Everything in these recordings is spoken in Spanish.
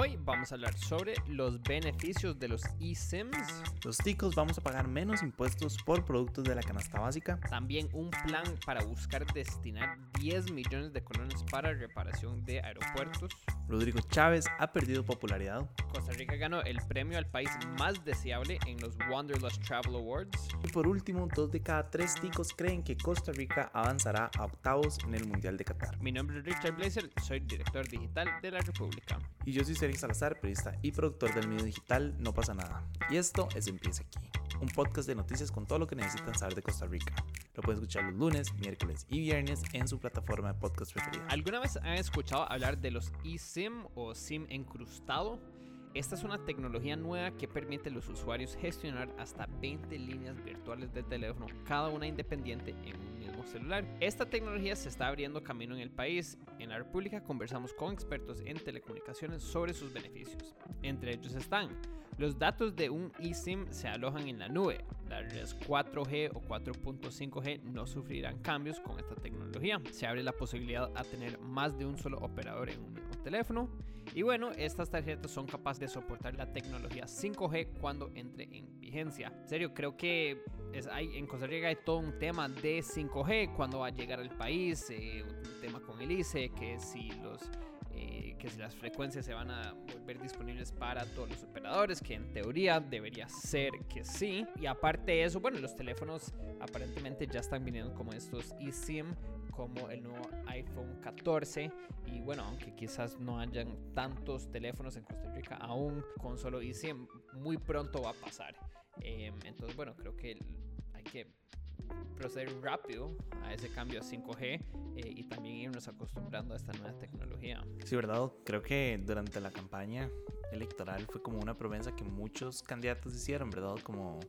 Hoy vamos a hablar sobre los beneficios de los eSIMs. Los ticos vamos a pagar menos impuestos por productos de la canasta básica. También un plan para buscar destinar 10 millones de colones para reparación de aeropuertos. Rodrigo Chávez ha perdido popularidad. Costa Rica ganó el premio al país más deseable en los Wanderlust Travel Awards. Y por último, dos de cada tres ticos creen que Costa Rica avanzará a octavos en el Mundial de Qatar. Mi nombre es Richard Blazer, soy director digital de la República. Y yo soy Salazar, periodista y productor del medio digital No pasa nada. Y esto es Empieza aquí, un podcast de noticias con todo lo que necesitan saber de Costa Rica. Lo pueden escuchar los lunes, miércoles y viernes en su plataforma de podcast preferida. ¿Alguna vez han escuchado hablar de los eSIM o SIM encrustado? Esta es una tecnología nueva que permite a los usuarios gestionar hasta 20 líneas virtuales de teléfono, cada una independiente en un mismo celular. Esta tecnología se está abriendo camino en el país. En la República conversamos con expertos en telecomunicaciones sobre sus beneficios. Entre ellos están los datos de un eSIM se alojan en la nube. Las redes 4G o 4.5G no sufrirán cambios con esta tecnología. Se abre la posibilidad a tener más de un solo operador en un mismo teléfono. Y bueno, estas tarjetas son capaces de soportar la tecnología 5G cuando entre en vigencia. En serio, creo que es, hay, en Costa Rica hay todo un tema de 5G, cuando va a llegar al país, eh, un tema con el ICE, que si los eh, que si las frecuencias se van a volver disponibles para todos los operadores, que en teoría debería ser que sí. Y aparte de eso, bueno, los teléfonos aparentemente ya están viniendo como estos eSIM, como el nuevo iPhone 14. Y bueno, aunque quizás no hayan tantos teléfonos en Costa Rica aún con solo eSIM, muy pronto va a pasar. Eh, entonces, bueno, creo que hay que proceder rápido a ese cambio a 5G eh, y también irnos acostumbrando a esta nueva tecnología. Sí, ¿verdad? Creo que durante la campaña electoral fue como una promesa que muchos candidatos hicieron, ¿verdad? Como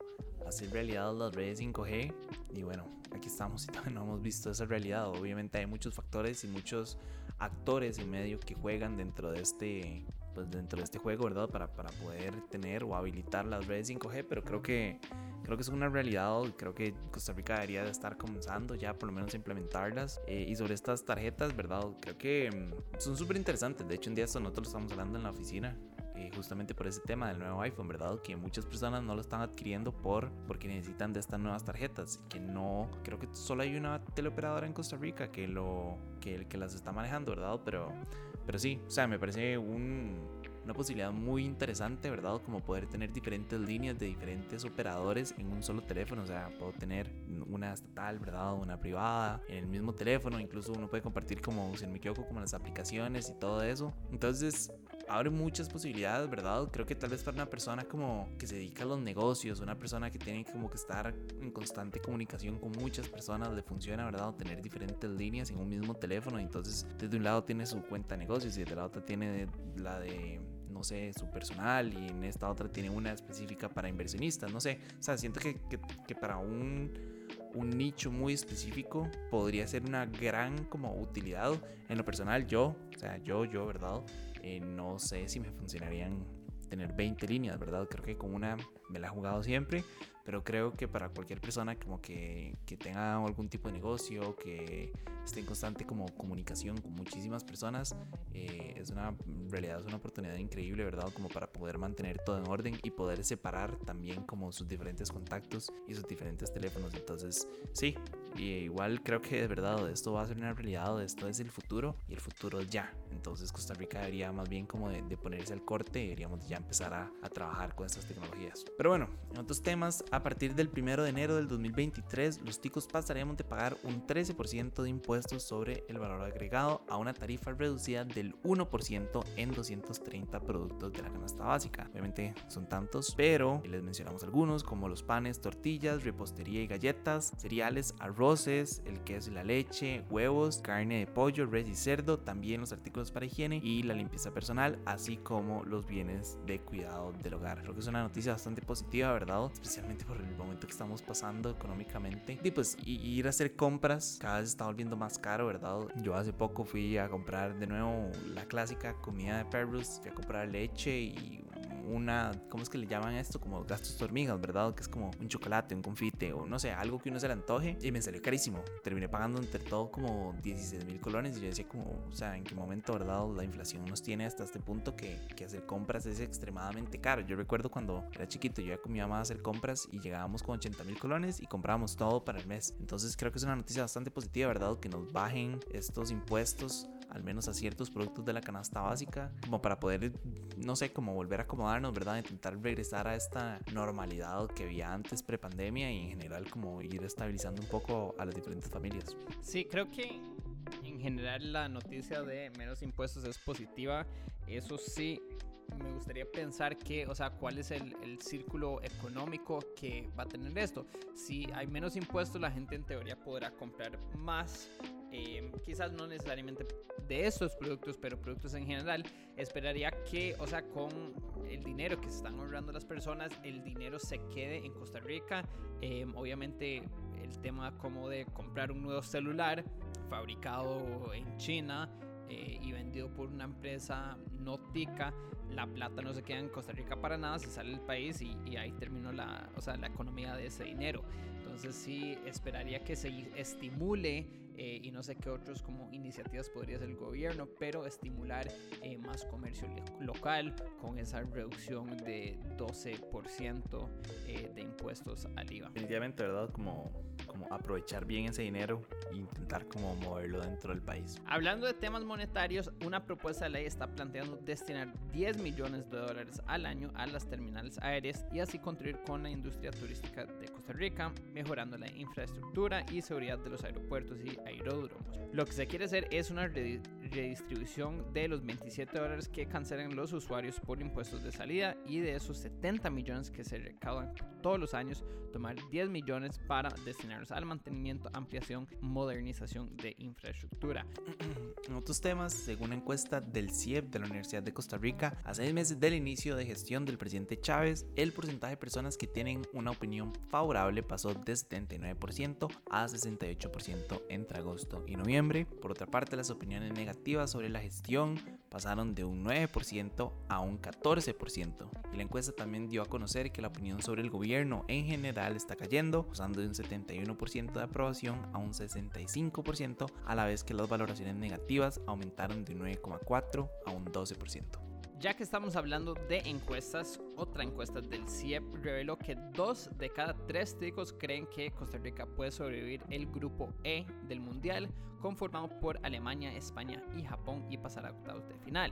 hacer realidad las redes 5G. Y bueno, aquí estamos y todavía no hemos visto esa realidad. Obviamente hay muchos factores y muchos actores en medio que juegan dentro de este pues dentro de este juego, ¿verdad? Para, para poder tener o habilitar las redes 5G, pero creo que creo que es una realidad. Creo que Costa Rica debería de estar comenzando ya por lo menos a implementarlas. Eh, y sobre estas tarjetas, ¿verdad? Creo que mm, son súper interesantes. De hecho, un día esto nosotros lo estamos hablando en la oficina. Eh, justamente por ese tema del nuevo iPhone, ¿verdad? Que muchas personas no lo están adquiriendo por porque necesitan de estas nuevas tarjetas. Que no, creo que solo hay una teleoperadora en Costa Rica que lo que, que las está manejando, ¿verdad? Pero, pero sí, o sea, me parece un una posibilidad muy interesante, ¿verdad? Como poder tener diferentes líneas de diferentes operadores en un solo teléfono. O sea, puedo tener una estatal, ¿verdad? Una privada en el mismo teléfono. Incluso uno puede compartir como, si no me equivoco, como las aplicaciones y todo eso. Entonces, abre muchas posibilidades, ¿verdad? Creo que tal vez para una persona como que se dedica a los negocios, una persona que tiene como que estar en constante comunicación con muchas personas, le funciona, ¿verdad? Tener diferentes líneas en un mismo teléfono. Entonces, desde un lado tiene su cuenta de negocios y de la otra tiene la de no sé, su personal y en esta otra tiene una específica para inversionistas, no sé, o sea, siento que, que, que para un, un, nicho muy específico podría ser una gran como utilidad. En lo personal, yo, o sea, yo, yo, ¿verdad? Eh, no sé si me funcionarían tener 20 líneas, ¿verdad? Creo que con una me la he jugado siempre, pero creo que para cualquier persona como que, que tenga algún tipo de negocio, que esté en constante como comunicación con muchísimas personas, eh, es una realidad, es una oportunidad increíble, ¿verdad? Como para poder mantener todo en orden y poder separar también como sus diferentes contactos y sus diferentes teléfonos. Entonces, sí, y igual creo que de verdad esto va a ser una realidad, esto es el futuro y el futuro ya. Entonces Costa Rica debería más bien como de, de ponerse al corte y deberíamos ya empezar a, a trabajar con estas tecnologías. Pero bueno, en otros temas, a partir del 1 de enero del 2023, los ticos pasaremos de pagar un 13% de impuestos sobre el valor agregado a una tarifa reducida del 1% en 230 productos de la canasta básica. Obviamente son tantos, pero les mencionamos algunos como los panes, tortillas, repostería y galletas, cereales, arroces, el queso y la leche, huevos, carne de pollo, res y cerdo, también los artículos para higiene y la limpieza personal, así como los bienes de cuidado del hogar. Creo que es una noticia bastante positiva, ¿verdad? Especialmente por el momento que estamos pasando económicamente. Y pues ir a hacer compras cada vez está volviendo más caro, ¿verdad? Yo hace poco fui a comprar de nuevo la clásica comida de perros, fui a comprar leche y una, ¿cómo es que le llaman esto? Como gastos de hormigas, ¿verdad? Que es como un chocolate, un confite o no sé, algo que uno se le antoje. Y me salió carísimo. Terminé pagando entre todo como 16 mil colones. Y yo decía como, o sea, ¿en qué momento, verdad? La inflación nos tiene hasta este punto que, que hacer compras es extremadamente caro. Yo recuerdo cuando era chiquito, yo ya con mi mamá a hacer compras y llegábamos con 80 mil colones y comprábamos todo para el mes. Entonces creo que es una noticia bastante positiva, ¿verdad? Que nos bajen estos impuestos al menos a ciertos productos de la canasta básica, como para poder, no sé, como volver a acomodarnos, ¿verdad? Intentar regresar a esta normalidad que había antes prepandemia y en general como ir estabilizando un poco a las diferentes familias. Sí, creo que en general la noticia de menos impuestos es positiva. Eso sí, me gustaría pensar que, o sea, cuál es el, el, círculo económico que va a tener esto. Si hay menos impuestos, la gente en teoría podrá comprar más. Eh, quizás no necesariamente de estos productos, pero productos en general. Esperaría que, o sea, con el dinero que se están ahorrando las personas, el dinero se quede en Costa Rica. Eh, obviamente, el tema como de comprar un nuevo celular fabricado en China eh, y vendido por una empresa no tica, la plata no se queda en Costa Rica para nada, se sale del país y, y ahí terminó la, o sea, la economía de ese dinero. Entonces sí esperaría que se estimule eh, y no sé qué otros como iniciativas podría hacer el gobierno, pero estimular eh, más comercio local con esa reducción de 12% eh, de impuestos al IVA. Definitivamente, ¿verdad? Como, como aprovechar bien ese dinero e intentar como moverlo dentro del país. Hablando de temas monetarios, una propuesta de ley está planteando destinar 10 millones de dólares al año a las terminales aéreas y así contribuir con la industria turística de Costa Rica, mejorando la infraestructura y seguridad de los aeropuertos y aeródromos. Lo que se quiere hacer es una redistribución de los 27 dólares que cancelan los usuarios por impuestos de salida y de esos 70 millones que se recaudan todos los años, tomar 10 millones para destinarlos al mantenimiento, ampliación, modernización de infraestructura. En otros temas, según una encuesta del CIEP de la Universidad de Costa Rica, a seis meses del inicio de gestión del presidente Chávez, el porcentaje de personas que tienen una opinión favorable pasó de 79% a 68% entre agosto y noviembre. Por otra parte, las opiniones negativas sobre la gestión pasaron de un 9% a un 14%. Y la encuesta también dio a conocer que la opinión sobre el gobierno en general está cayendo, pasando de un 71% de aprobación a un 65%, a la vez que las valoraciones negativas aumentaron de 9,4 a un 12%. Ya que estamos hablando de encuestas, otra encuesta del CIEP reveló que dos de cada tres ticos creen que Costa Rica puede sobrevivir el grupo E del Mundial, conformado por Alemania, España y Japón y pasar a octavos de final.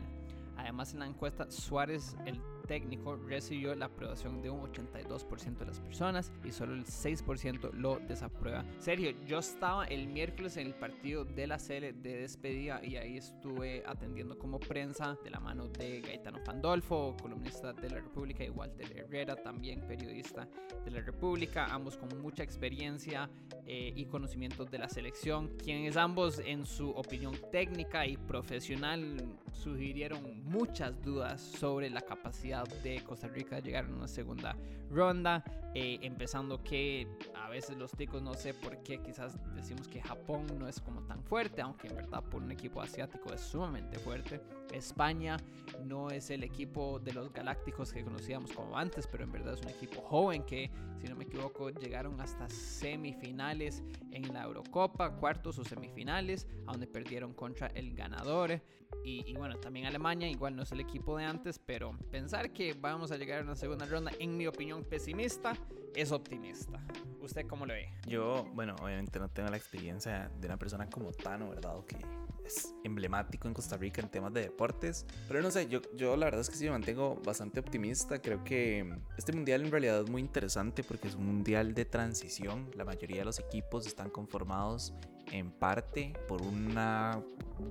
Además, en la encuesta, Suárez, el técnico, recibió la aprobación de un 82% de las personas y solo el 6% lo desaprueba. Sergio, yo estaba el miércoles en el partido de la CL de despedida y ahí estuve atendiendo como prensa de la mano de Gaetano Pandolfo, columnista de la República, y Walter Herrera, también periodista de la República, ambos con mucha experiencia eh, y conocimiento de la selección, quienes ambos en su opinión técnica y profesional sugirieron muchas dudas sobre la capacidad de Costa Rica llegar a una segunda ronda, eh, empezando que a veces los ticos no sé por qué quizás decimos que Japón no es como tan fuerte, aunque en verdad por un equipo asiático es sumamente fuerte. España no es el equipo de los galácticos que conocíamos como antes, pero en verdad es un equipo joven que, si no me equivoco, llegaron hasta semifinales en la Eurocopa, cuartos o semifinales, a donde perdieron contra el ganador. Y, y, bueno, también Alemania, igual no es el equipo de antes, pero pensar que vamos a llegar a una segunda ronda, en mi opinión pesimista, es optimista. ¿Usted cómo lo ve? Yo, bueno, obviamente no tengo la experiencia de una persona como Tano, ¿verdad? Que es emblemático en Costa Rica en temas de deportes. Pero no sé, yo, yo la verdad es que sí me mantengo bastante optimista. Creo que este mundial en realidad es muy interesante porque es un mundial de transición. La mayoría de los equipos están conformados en parte por un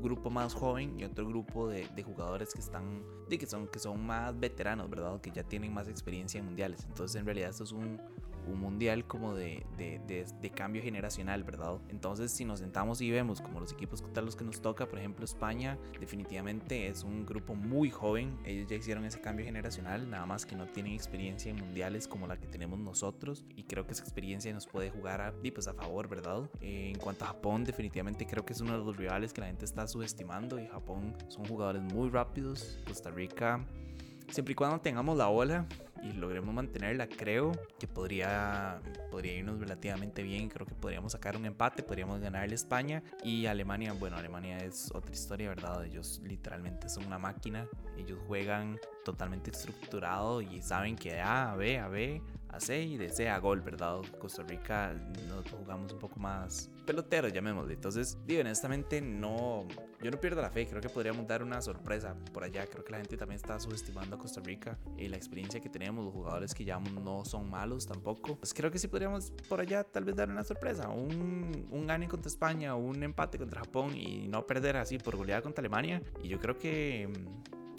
grupo más joven y otro grupo de, de, jugadores que están de que son que son más veteranos, ¿verdad? Que ya tienen más experiencia en mundiales. Entonces, en realidad esto es un un mundial como de, de, de, cambio generacional, ¿verdad? Entonces, si nos sentamos y vemos como los equipos tal los que nos toca, por ejemplo, España, definitivamente es un grupo muy joven. Ellos ya hicieron ese cambio generacional, nada más que no tienen experiencia en mundiales como la que tenemos nosotros. Y creo que esa experiencia nos puede jugar a, pues, a favor, ¿verdad? Eh, en cuanto a Japón, definitivamente creo que es uno de los rivales que la gente está subestimando. Y Japón son jugadores muy rápidos. Costa Rica siempre y cuando tengamos la ola y logremos mantenerla, creo que podría, podría irnos relativamente bien. Creo que podríamos sacar un empate, podríamos ganarle a España y Alemania. Bueno, Alemania es otra historia, ¿verdad? Ellos literalmente son una máquina. Ellos juegan totalmente estructurado y saben que A, B, A, B, a C y de C a gol, ¿verdad? Costa Rica nos jugamos un poco más pelotero, llamémosle. Entonces, digo, honestamente, no. Yo no pierdo la fe. Creo que podríamos dar una sorpresa por allá. Creo que la gente también está subestimando a Costa Rica y la experiencia que tenemos. Los jugadores que llevamos no son malos tampoco. Pues creo que sí podríamos por allá tal vez dar una sorpresa. Un, un gane contra España, un empate contra Japón y no perder así por goleada contra Alemania. Y yo creo que.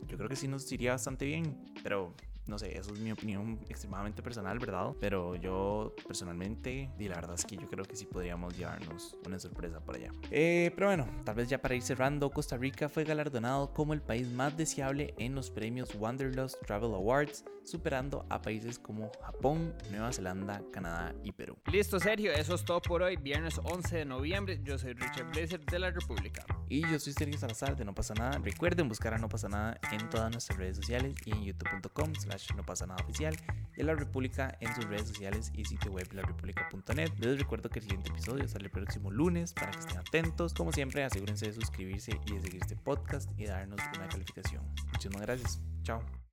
Yo creo que sí nos iría bastante bien. Pero no sé, eso es mi opinión extremadamente personal, ¿verdad? Pero yo personalmente, y la verdad es que yo creo que sí podríamos llevarnos una sorpresa por allá. Eh, pero bueno, tal vez ya para ir cerrando, Costa Rica fue galardonado como el país más deseable en los premios Wanderlust Travel Awards superando a países como Japón, Nueva Zelanda, Canadá y Perú. Listo, Sergio, eso es todo por hoy. Viernes 11 de noviembre. Yo soy Richard Blazer de la República. Y yo soy Sergio Salazar de No Pasa Nada. Recuerden buscar a No Pasa Nada en todas nuestras redes sociales y en youtube.com slash no pasa nada oficial y a La República en sus redes sociales y sitio web larepublica.net. Les recuerdo que el siguiente episodio sale el próximo lunes para que estén atentos. Como siempre, asegúrense de suscribirse y de seguir este podcast y darnos una calificación. Muchísimas gracias. Chao.